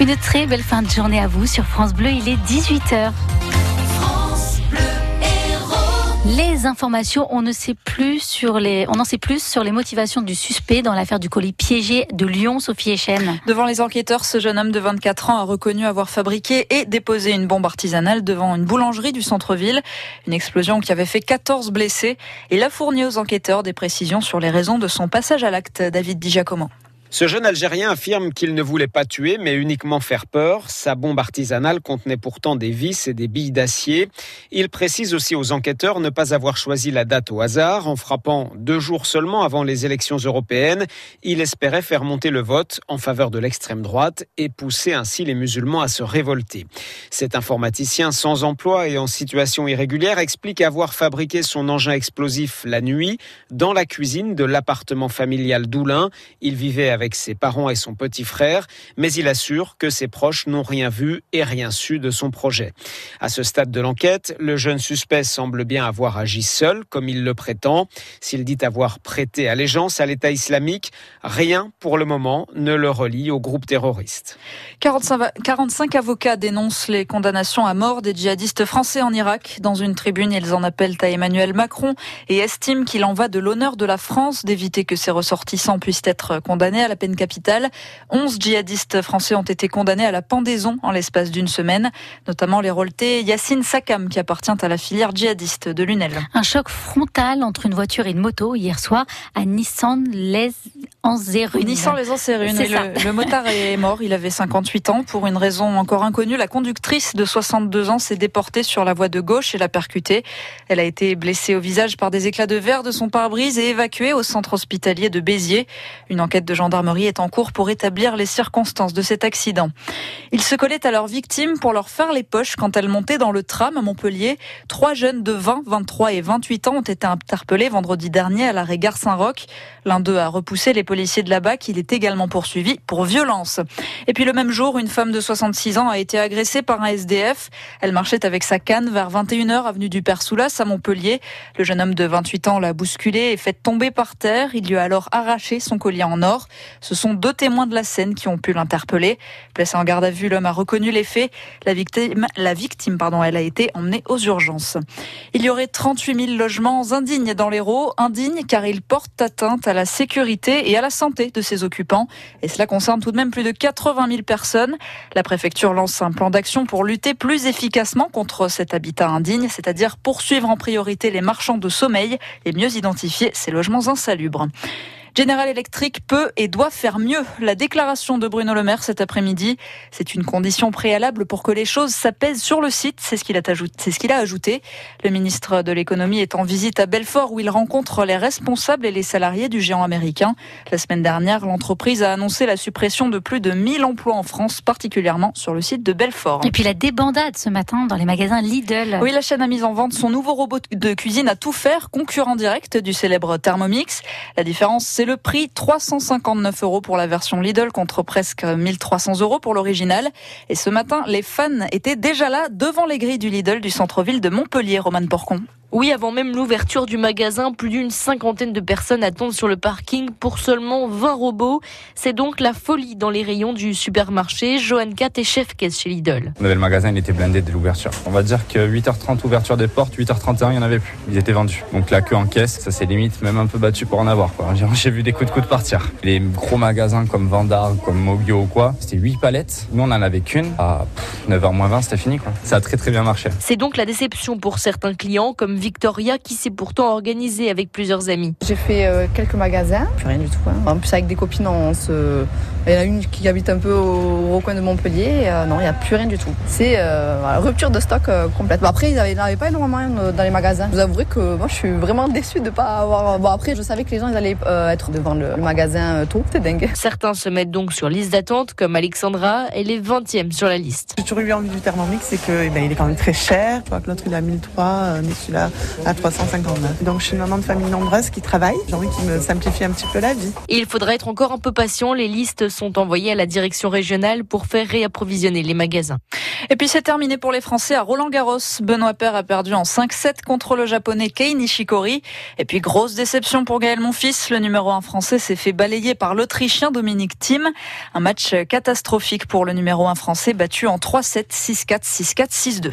Une très belle fin de journée à vous sur France Bleu, il est 18h. Les informations, on ne sait plus sur les, en sait plus sur les motivations du suspect dans l'affaire du colis piégé de Lyon, Sophie Echen. Devant les enquêteurs, ce jeune homme de 24 ans a reconnu avoir fabriqué et déposé une bombe artisanale devant une boulangerie du centre-ville. Une explosion qui avait fait 14 blessés. Il a fourni aux enquêteurs des précisions sur les raisons de son passage à l'acte. David Di. Ce jeune Algérien affirme qu'il ne voulait pas tuer, mais uniquement faire peur. Sa bombe artisanale contenait pourtant des vis et des billes d'acier. Il précise aussi aux enquêteurs ne pas avoir choisi la date au hasard. En frappant deux jours seulement avant les élections européennes, il espérait faire monter le vote en faveur de l'extrême droite et pousser ainsi les musulmans à se révolter. Cet informaticien sans emploi et en situation irrégulière explique avoir fabriqué son engin explosif la nuit dans la cuisine de l'appartement familial d'Oulin. Il vivait ses parents et son petit frère, mais il assure que ses proches n'ont rien vu et rien su de son projet. À ce stade de l'enquête, le jeune suspect semble bien avoir agi seul, comme il le prétend. S'il dit avoir prêté allégeance à l'État islamique, rien pour le moment ne le relie au groupe terroriste. 45, avocats dénoncent les condamnations à mort des djihadistes français en Irak. Dans une tribune, ils en appellent à Emmanuel Macron et estiment qu'il en va de l'honneur de la France d'éviter que ses ressortissants puissent être condamnés à la peine capitale. 11 djihadistes français ont été condamnés à la pendaison en l'espace d'une semaine, notamment les reltais Yassine Sakam qui appartient à la filière djihadiste de l'UNEL. Un choc frontal entre une voiture et une moto hier soir à Nissan les Anzérunes. Nissan les Anzérunes, le, le motard est mort, il avait 58 ans. Pour une raison encore inconnue, la conductrice de 62 ans s'est déportée sur la voie de gauche et l'a percutée. Elle a été blessée au visage par des éclats de verre de son pare-brise et évacuée au centre hospitalier de Béziers. Une enquête de gendarmerie gendarmerie est en cours pour établir les circonstances de cet accident. Ils se collaient à leurs victimes pour leur faire les poches quand elles montaient dans le tram à Montpellier. Trois jeunes de 20, 23 et 28 ans ont été interpellés vendredi dernier à l'arrêt Gare Saint-Roch. L'un d'eux a repoussé les policiers de là-bas qu'il est également poursuivi pour violence. Et puis le même jour, une femme de 66 ans a été agressée par un SDF. Elle marchait avec sa canne vers 21h avenue du Père Soulas à Montpellier. Le jeune homme de 28 ans l'a bousculé et fait tomber par terre. Il lui a alors arraché son collier en or. Ce sont deux témoins de la scène qui ont pu l'interpeller. Placé en garde à vue, l'homme a reconnu les faits. La victime, la victime pardon, elle a été emmenée aux urgences. Il y aurait 38 000 logements indignes dans l'Hérault, indignes car ils portent atteinte à la sécurité et à la santé de ses occupants. Et cela concerne tout de même plus de 80 000 personnes. La préfecture lance un plan d'action pour lutter plus efficacement contre cet habitat indigne, c'est-à-dire poursuivre en priorité les marchands de sommeil et mieux identifier ces logements insalubres. General Electric peut et doit faire mieux. La déclaration de Bruno Le Maire cet après-midi, c'est une condition préalable pour que les choses s'apaisent sur le site. C'est ce qu'il a, ce ajouté. Le ministre de l'économie est en visite à Belfort où il rencontre les responsables et les salariés du géant américain. La semaine dernière, l'entreprise a annoncé la suppression de plus de 1000 emplois en France, particulièrement sur le site de Belfort. Et puis la débandade ce matin dans les magasins Lidl. Oui, la chaîne a mis en vente son nouveau robot de cuisine à tout faire, concurrent direct du célèbre Thermomix. La différence, c'est le prix 359 euros pour la version Lidl contre presque 1300 euros pour l'original. Et ce matin, les fans étaient déjà là devant les grilles du Lidl du centre-ville de Montpellier, Roman Porcon. Oui, avant même l'ouverture du magasin, plus d'une cinquantaine de personnes attendent sur le parking pour seulement 20 robots. C'est donc la folie dans les rayons du supermarché. Johan Kat est chef caisse chez Lidl. On avait le magasin, il était blindé dès l'ouverture. On va dire que 8h30 ouverture des portes, 8h31 il n'y en avait plus. Ils étaient vendus. Donc la queue en caisse, ça c'est limite même un peu battu pour en avoir. J'ai vu des coups de coude partir. Les gros magasins comme Vandar, comme Mogio ou quoi, c'était 8 palettes. Nous on en avait qu'une. À 9h moins 20 c'était fini quoi. Ça a très très bien marché. C'est donc la déception pour certains clients comme Victoria qui s'est pourtant organisée avec plusieurs amis. J'ai fait euh, quelques magasins, plus rien du tout. Hein. En plus avec des copines, on se... il y en a une qui habite un peu au, au coin de Montpellier. Euh, non, il n'y a plus rien du tout. C'est euh, voilà, rupture de stock euh, complète. Bon, après, ils n'avaient pas énormément euh, dans les magasins. Je vous avouerai que moi, je suis vraiment déçue de ne pas avoir. Bon, après, je savais que les gens ils allaient être devant le, le magasin tôt. C'est dingue. Certains se mettent donc sur liste d'attente, comme Alexandra. Elle est 20e sur la liste. J'ai toujours eu envie du Thermomix, c'est que eh ben, il est quand même très cher. Je vois que l'autre il a 1003, mais celui-là à 359. Donc je suis une maman de famille nombreuse qui travaille. J'ai envie qu'il me simplifie un petit peu la vie. il faudra être encore un peu patient. Les listes sont envoyées à la direction régionale pour faire réapprovisionner les magasins. Et puis c'est terminé pour les Français à Roland Garros. Benoît Paire a perdu en 5-7 contre le japonais Kei Nishikori. Et puis grosse déception pour Gaël Monfils. Le numéro 1 français s'est fait balayer par l'Autrichien Dominique Thiem. Un match catastrophique pour le numéro 1 français battu en 3-7, 6-4, 6-4, 6-2.